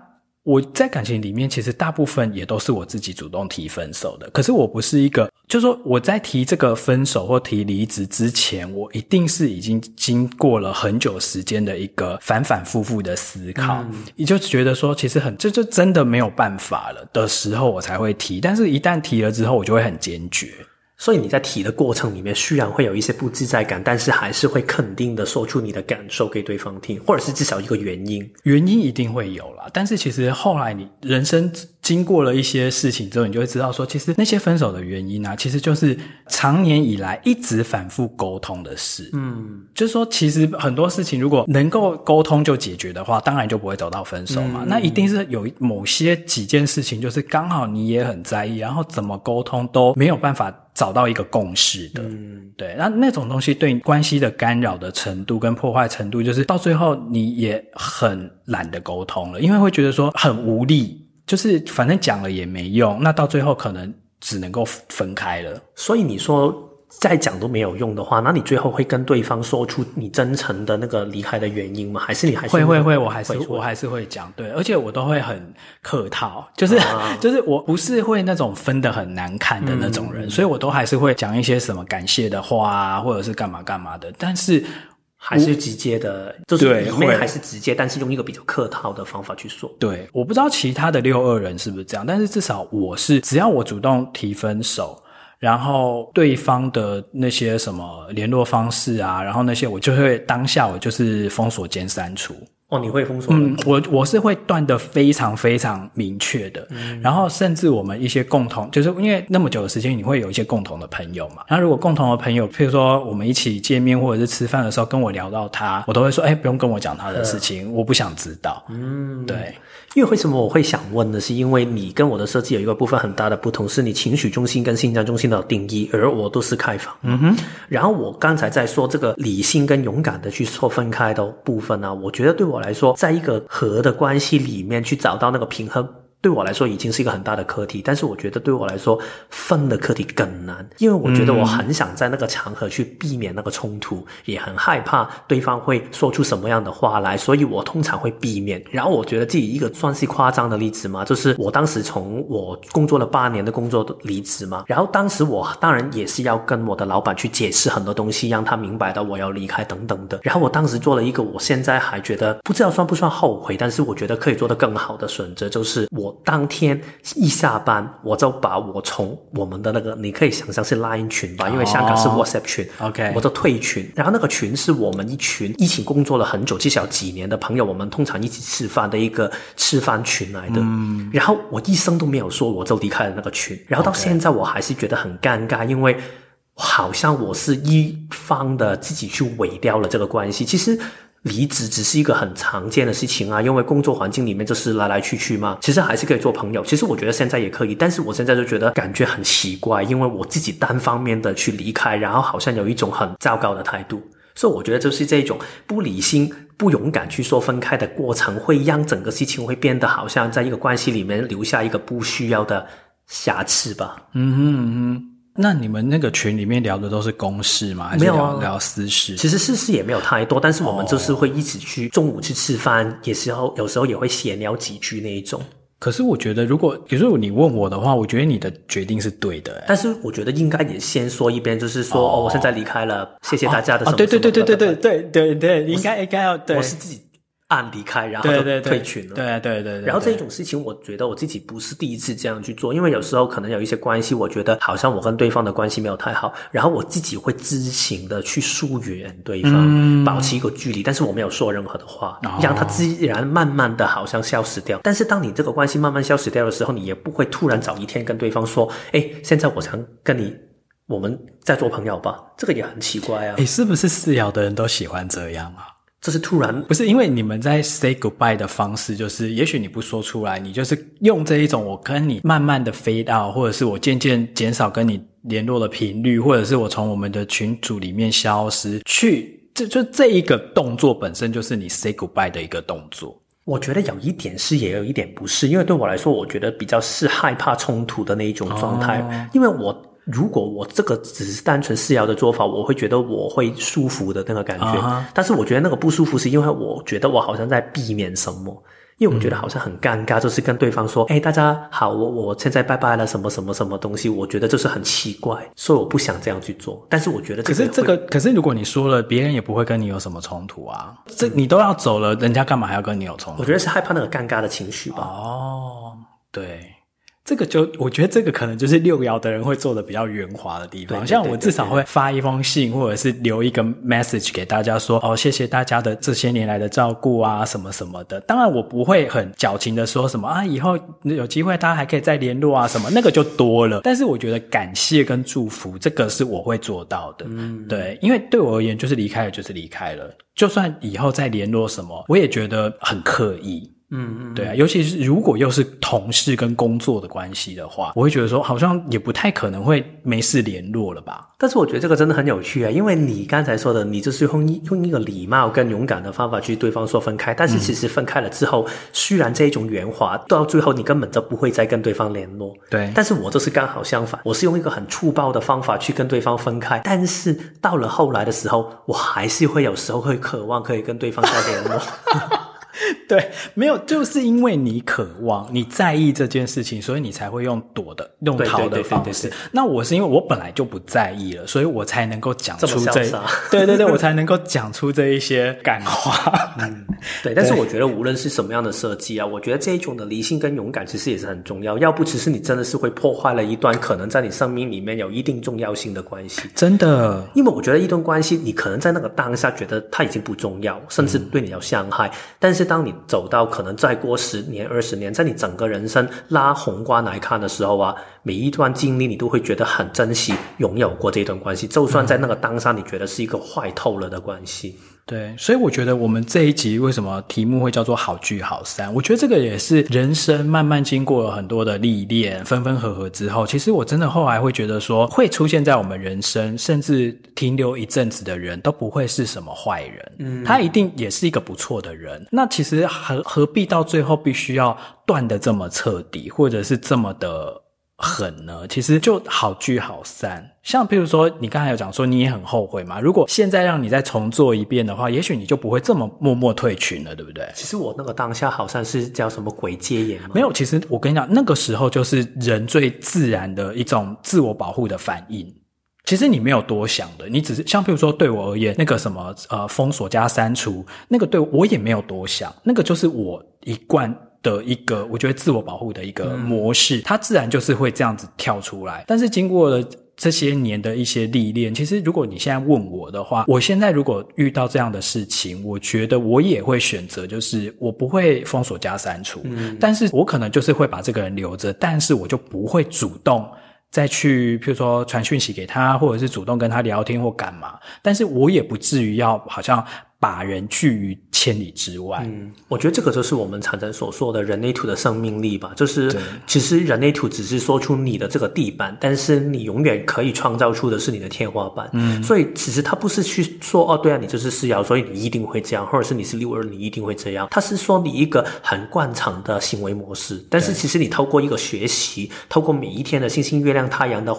我在感情里面，其实大部分也都是我自己主动提分手的。可是我不是一个，就是说我在提这个分手或提离职之前，我一定是已经经过了很久时间的一个反反复复的思考，也、嗯、就觉得说，其实很，这就真的没有办法了的时候，我才会提。但是一旦提了之后，我就会很坚决。所以你在提的过程里面，虽然会有一些不自在感，但是还是会肯定的说出你的感受给对方听，或者是至少一个原因。原因一定会有啦，但是其实后来你人生经过了一些事情之后，你就会知道说，其实那些分手的原因啊，其实就是常年以来一直反复沟通的事。嗯，就是说，其实很多事情如果能够沟通就解决的话，当然就不会走到分手嘛。嗯，那一定是有某些几件事情，就是刚好你也很在意，然后怎么沟通都没有办法。找到一个共识的，嗯，对，那那种东西对关系的干扰的程度跟破坏程度，就是到最后你也很懒得沟通了，因为会觉得说很无力，就是反正讲了也没用，那到最后可能只能够分开了。所以你说。再讲都没有用的话，那你最后会跟对方说出你真诚的那个离开的原因吗？还是你还是会会会，我还是我还是会讲，对，而且我都会很客套，就是、啊、就是我不是会那种分的很难看的那种人，嗯、所以我都还是会讲一些什么感谢的话啊，或者是干嘛干嘛的，但是。还是直接的，就是里面还是直接，但是用一个比较客套的方法去说。对，我不知道其他的六二人是不是这样，但是至少我是，只要我主动提分手，然后对方的那些什么联络方式啊，然后那些我就会当下我就是封锁兼删除。哦，你会封锁？嗯，我我是会断的非常非常明确的。嗯，然后甚至我们一些共同，就是因为那么久的时间，你会有一些共同的朋友嘛。然后如果共同的朋友，譬如说我们一起见面或者是吃饭的时候，跟我聊到他，我都会说，哎，不用跟我讲他的事情，我不想知道。嗯，对。因为为什么我会想问呢？是因为你跟我的设计有一个部分很大的不同，是你情绪中心跟心脏中心的定义，而我都是开放。嗯哼。然后我刚才在说这个理性跟勇敢的去做分开的部分呢，我觉得对我来说，在一个和的关系里面去找到那个平衡。对我来说已经是一个很大的课题，但是我觉得对我来说分的课题更难，因为我觉得我很想在那个场合去避免那个冲突，也很害怕对方会说出什么样的话来，所以我通常会避免。然后我觉得自己一个算是夸张的例子嘛，就是我当时从我工作了八年的工作离职嘛，然后当时我当然也是要跟我的老板去解释很多东西，让他明白到我要离开等等的。然后我当时做了一个我现在还觉得不知道算不算后悔，但是我觉得可以做得更好的选择，就是我。当天一下班，我就把我从我们的那个，你可以想象是 Line 群吧，因为香港是 WhatsApp 群，OK，我就退群。然后那个群是我们一群一起工作了很久，至少几年的朋友，我们通常一起吃饭的一个吃饭群来的。嗯，然后我一声都没有说，我就离开了那个群。然后到现在我还是觉得很尴尬，因为好像我是一方的自己去毁掉了这个关系。其实。离职只是一个很常见的事情啊，因为工作环境里面就是来来去去嘛，其实还是可以做朋友。其实我觉得现在也可以，但是我现在就觉得感觉很奇怪，因为我自己单方面的去离开，然后好像有一种很糟糕的态度，所以我觉得就是这种不理性、不勇敢去说分开的过程，会让整个事情会变得好像在一个关系里面留下一个不需要的瑕疵吧。嗯哼嗯哼。那你们那个群里面聊的都是公事吗？还是聊，没有、啊、聊私事？其实私事也没有太多，但是我们就是会一起去中午去吃饭，也时候有时候也会闲聊几句那一种。可是我觉得，如果比如说你问我的话，我觉得你的决定是对的。但是我觉得应该也先说一遍，就是说哦，哦，我现在离开了，谢谢大家的什么什么。对对对对对对对对对，应该应该要对，我是自己。按离开，然后就退群了。对对对，然后这种事情，我觉得我自己不是第一次这样去做，因为有时候可能有一些关系，我觉得好像我跟对方的关系没有太好，然后我自己会自行的去疏远对方，嗯，保持一个距离，但是我没有说任何的话，哦，让他自然慢慢的好像消失掉。但是当你这个关系慢慢消失掉的时候，你也不会突然找一天跟对方说，哎，现在我想跟你，我们再做朋友吧，这个也很奇怪啊。哎，是不是私聊的人都喜欢这样啊？这是突然，不是因为你们在 say goodbye 的方式，就是也许你不说出来，你就是用这一种我跟你慢慢的 fade out，或者是我渐渐减少跟你联络的频率，或者是我从我们的群组里面消失，去这就这一个动作本身就是你 say goodbye 的一个动作。我觉得有一点是，也有一点不是，因为对我来说，我觉得比较是害怕冲突的那一种状态，哦、因为我。如果我这个只是单纯四爻的做法，我会觉得我会舒服的那个感觉。Uh-huh. 但是我觉得那个不舒服是因为我觉得我好像在避免什么，因为我觉得好像很尴尬，就是跟对方说：“哎、嗯，大家好，我我现在拜拜了，什么什么什么东西。”我觉得就是很奇怪，所以我不想这样去做。但是我觉得这个，可是这个，可是如果你说了，别人也不会跟你有什么冲突啊。这你都要走了，人家干嘛还要跟你有冲突？我觉得是害怕那个尴尬的情绪吧。哦，对。这个就我觉得这个可能就是六爻的人会做的比较圆滑的地方，像我至少会发一封信，或者是留一个 message 给大家说，哦，谢谢大家的这些年来的照顾啊，什么什么的。当然我不会很矫情的说什么啊，以后有机会大家还可以再联络啊，什么那个就多了。但是我觉得感谢跟祝福这个是我会做到的，嗯，对，因为对我而言就是离开了就是离开了，就算以后再联络什么，我也觉得很刻意。嗯嗯，对啊，尤其是如果又是同事跟工作的关系的话，我会觉得说好像也不太可能会没事联络了吧。但是我觉得这个真的很有趣啊，因为你刚才说的，你就是用一用一个礼貌跟勇敢的方法去对方说分开，但是其实分开了之后，嗯、虽然这一种圆滑，到最后你根本就不会再跟对方联络。对，但是我就是刚好相反，我是用一个很粗暴的方法去跟对方分开，但是到了后来的时候，我还是会有时候会渴望可以跟对方再联络。对，没有，就是因为你渴望、你在意这件事情，所以你才会用躲的、用逃的方式。那我是因为我本来就不在意了，所以我才能够讲出这，这 对对对，我才能够讲出这一些感话。嗯，对。但是我觉得无论是什么样的设计啊，我觉得这一种的理性跟勇敢其实也是很重要。要不，其实你真的是会破坏了一段可能在你生命里面有一定重要性的关系。真的，因为我觉得一段关系，你可能在那个当下觉得它已经不重要，甚至对你有伤害，嗯、但是当你走到可能再过十年、二十年，在你整个人生拉宏观来看的时候啊，每一段经历你都会觉得很珍惜，拥有过这段关系，就算在那个当下你觉得是一个坏透了的关系。对，所以我觉得我们这一集为什么题目会叫做好聚好散？我觉得这个也是人生慢慢经过了很多的历练，分分合合之后，其实我真的后来会觉得说，会出现在我们人生，甚至停留一阵子的人都不会是什么坏人，嗯，他一定也是一个不错的人。那其实何何必到最后必须要断的这么彻底，或者是这么的？狠呢，其实就好聚好散。像譬如说，你刚才有讲说你也很后悔嘛？如果现在让你再重做一遍的话，也许你就不会这么默默退群了，对不对？其实我那个当下好像是叫什么鬼戒严吗？没有，其实我跟你讲，那个时候就是人最自然的一种自我保护的反应。其实你没有多想的，你只是像譬如说对我而言，那个什么呃封锁加删除，那个对我也没有多想，那个就是我一贯。的一个，我觉得自我保护的一个模式，嗯，它自然就是会这样子跳出来。但是经过了这些年的一些历练，其实如果你现在问我的话，我现在如果遇到这样的事情，我觉得我也会选择，就是我不会封锁加删除，嗯，但是我可能就是会把这个人留着，但是我就不会主动再去，譬如说传讯息给他，或者是主动跟他聊天或干嘛，但是我也不至于要好像。把人拒于千里之外。嗯，我觉得这个就是我们常常所说的人类图的生命力吧。就是其实人类图只是说出你的这个地板，但是你永远可以创造出的是你的天花板。嗯，所以其实它不是去说哦，对啊，你就是四爻，所以你一定会这样，或者是你是六二，你一定会这样。它是说你一个很惯常的行为模式，但是其实你透过一个学习，透过每一天的星星、月亮、太阳的。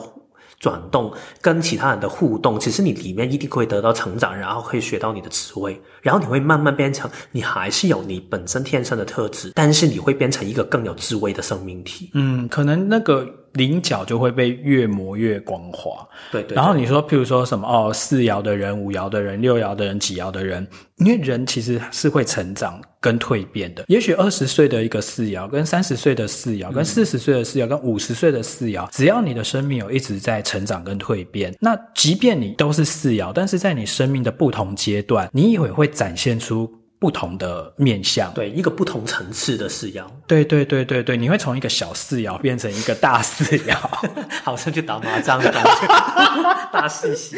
转动跟其他人的互动，其实你里面一定会得到成长，然后可以学到你的智慧，然后你会慢慢变成你还是有你本身天生的特质，但是你会变成一个更有智慧的生命体。嗯，可能那个。棱角就会被越磨越光滑，对，对对。然后你说，譬如说什么哦，四爻的人、五爻的人、六爻的人、几爻的人，因为人其实是会成长跟蜕变的。也许二十岁的一个四爻，跟三十岁的四爻，跟四十岁的四爻，跟五十岁的四爻，只要你的生命有一直在成长跟蜕变，那即便你都是四爻，但是在你生命的不同阶段，你也会展现出。不同的面相，对一个不同层次的四爻，对对对对对，你会从一个小四爻变成一个大四爻，好像去打麻将的感觉，大四喜。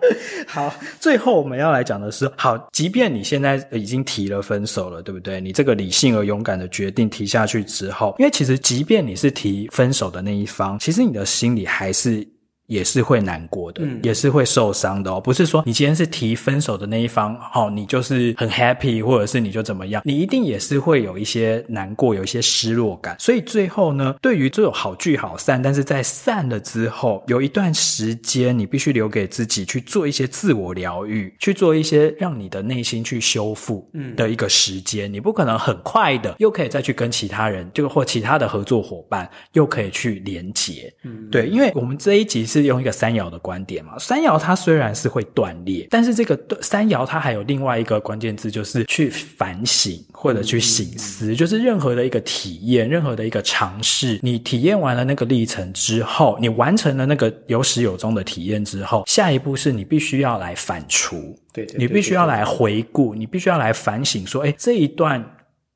好，最后我们要来讲的是，好，即便你现在已经提了分手了，对不对？你这个理性而勇敢的决定提下去之后，因为其实即便你是提分手的那一方，其实你的心里还是。也是会难过的，嗯，也是会受伤的哦。不是说你今天是提分手的那一方，哦，你就是很 happy，或者是你就怎么样，你一定也是会有一些难过，有一些失落感。所以最后呢，对于这种好聚好散，但是在散了之后，有一段时间你必须留给自己去做一些自我疗愈，去做一些让你的内心去修复的一个时间。嗯，你不可能很快的又可以再去跟其他人，就或其他的合作伙伴又可以去连接。嗯，对，因为我们这一集是。是用一个三爻的观点嘛？三爻它虽然是会断裂，但是这个三爻它还有另外一个关键字，就是去反省或者去醒思。就是任何的一个体验，任何的一个尝试，你体验完了那个历程之后，你完成了那个有始有终的体验之后，下一步是你必须要来反刍，对，对，对，对，你必须要来回顾，你必须要来反省，说，哎，这一段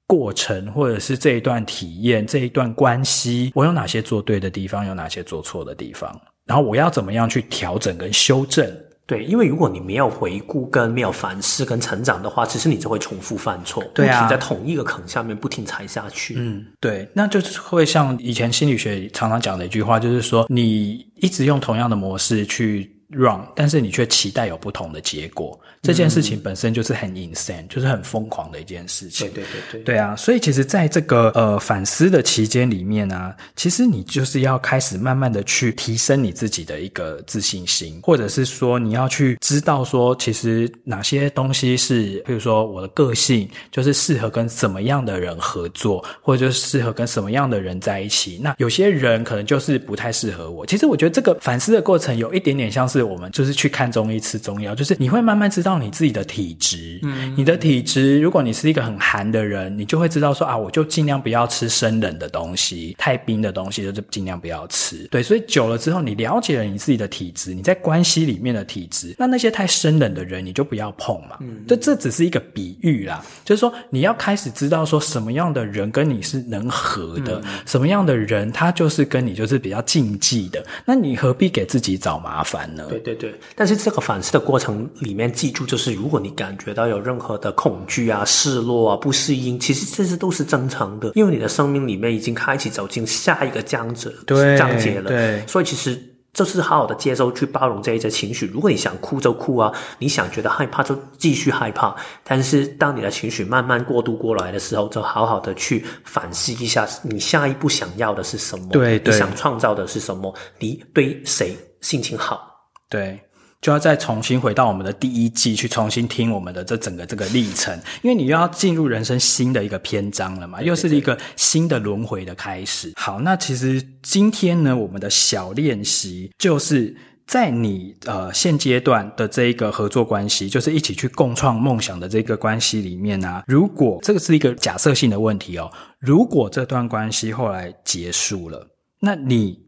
过程或者是这一段体验，这一段关系，我有哪些做对的地方，有哪些做错的地方？然后我要怎么样去调整跟修正？对，因为如果你没有回顾、跟没有反思、跟成长的话，其实你就会重复犯错，对啊，不停在同一个坑下面不停踩下去。嗯，对，那就是会像以前心理学常常讲的一句话，就是说你一直用同样的模式去。wrong，但是你却期待有不同的结果，这件事情本身就是很 insane，就是很疯狂的一件事情。对对对对，对啊，所以其实在这个呃反思的期间里面呢、啊，其实你就是要开始慢慢的去提升你自己的一个自信心，或者是说你要去知道说，其实哪些东西是，比如说我的个性就是适合跟什么样的人合作，或者就是适合跟什么样的人在一起。那有些人可能就是不太适合我。其实我觉得这个反思的过程有一点点像是。我们就是去看中医吃中药，就是你会慢慢知道你自己的体质。嗯，你的体质，如果你是一个很寒的人，你就会知道说啊，我就尽量不要吃生冷的东西，太冰的东西就是尽量不要吃。对，所以久了之后，你了解了你自己的体质，你在关系里面的体质，那那些太生冷的人，你就不要碰嘛。嗯，这这只是一个比喻啦，就是说你要开始知道说什么样的人跟你是能合的，嗯、什么样的人他就是跟你就是比较禁忌的，那你何必给自己找麻烦呢？对对对，但是这个反思的过程里面，记住就是，如果你感觉到有任何的恐惧啊、失落啊、不适应，其实这些都是正常的，因为你的生命里面已经开始走进下一个章节，对，章节了。对，所以其实就是好好的接受、去包容这一些情绪。如果你想哭就哭啊，你想觉得害怕就继续害怕。但是当你的情绪慢慢过渡过来的时候，就好好的去反思一下，你下一步想要的是什么？对，对，你想创造的是什么？你对谁心情好？对，就要再重新回到我们的第一季去重新听我们的这整个这个历程，因为你又要进入人生新的一个篇章了嘛，又是一个新的轮回的开始。好，那其实今天呢，我们的小练习就是在你呃现阶段的这一个合作关系，就是一起去共创梦想的这个关系里面啊，如果这个是一个假设性的问题哦，如果这段关系后来结束了，那你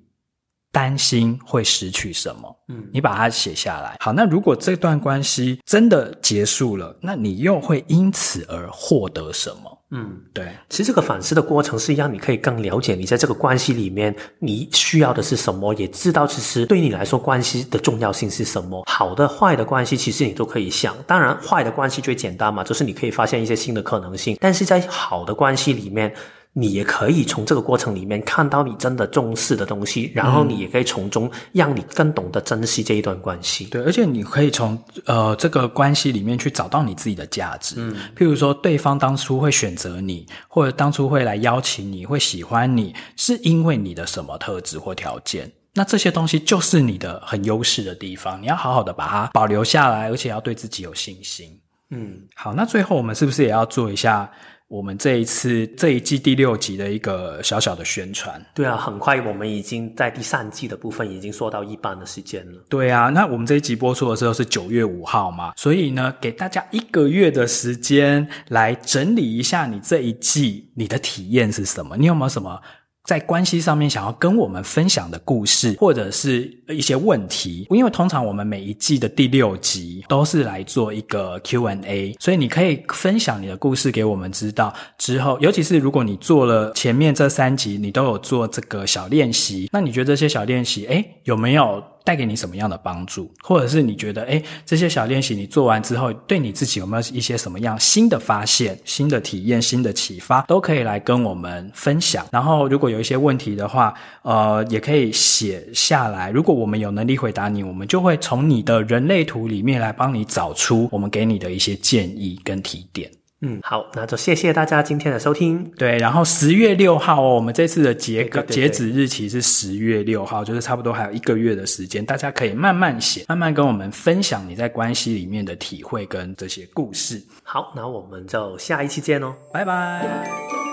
担心会失去什么？嗯，你把它写下来。好，那如果这段关系真的结束了，那你又会因此而获得什么？嗯，对。其实这个反思的过程是让你可以更了解你在这个关系里面你需要的是什么，也知道其实对你来说关系的重要性是什么。好的、坏的关系，其实你都可以想。当然，坏的关系最简单嘛，就是你可以发现一些新的可能性。但是在好的关系里面，你也可以从这个过程里面看到你真的重视的东西，然后你也可以从中让你更懂得珍惜这一段关系。对，而且你可以从呃这个关系里面去找到你自己的价值。嗯，譬如说对方当初会选择你，或者当初会来邀请你，会喜欢你，是因为你的什么特质或条件？那这些东西就是你的很优势的地方，你要好好的把它保留下来，而且要对自己有信心。嗯，好，那最后我们是不是也要做一下？我们这一次这一季第六集的一个小小的宣传，对啊，很快我们已经在第三季的部分已经说到一半的时间了。对啊，那我们这一集播出的时候是九月五号嘛，所以呢，给大家一个月的时间来整理一下你这一季你的体验是什么，你有没有什么？在关系上面想要跟我们分享的故事，或者是一些问题，因为通常我们每一季的第六集都是来做一个 Q&A，所以你可以分享你的故事给我们知道。之后，尤其是如果你做了前面这三集，你都有做这个小练习，那你觉得这些小练习，诶，有没有？带给你什么样的帮助，或者是你觉得，诶，这些小练习你做完之后，对你自己有没有一些什么样新的发现、新的体验、新的启发，都可以来跟我们分享。然后，如果有一些问题的话，呃，也可以写下来。如果我们有能力回答你，我们就会从你的人类图里面来帮你找出我们给你的一些建议跟提点。嗯，好，那就谢谢大家今天的收听。对，然后十月六号哦，我们这次的截个截止日期是十月六号，就是差不多还有一个月的时间，大家可以慢慢写，慢慢跟我们分享你在关系里面的体会跟这些故事。好，那我们就下一期见哦，拜拜。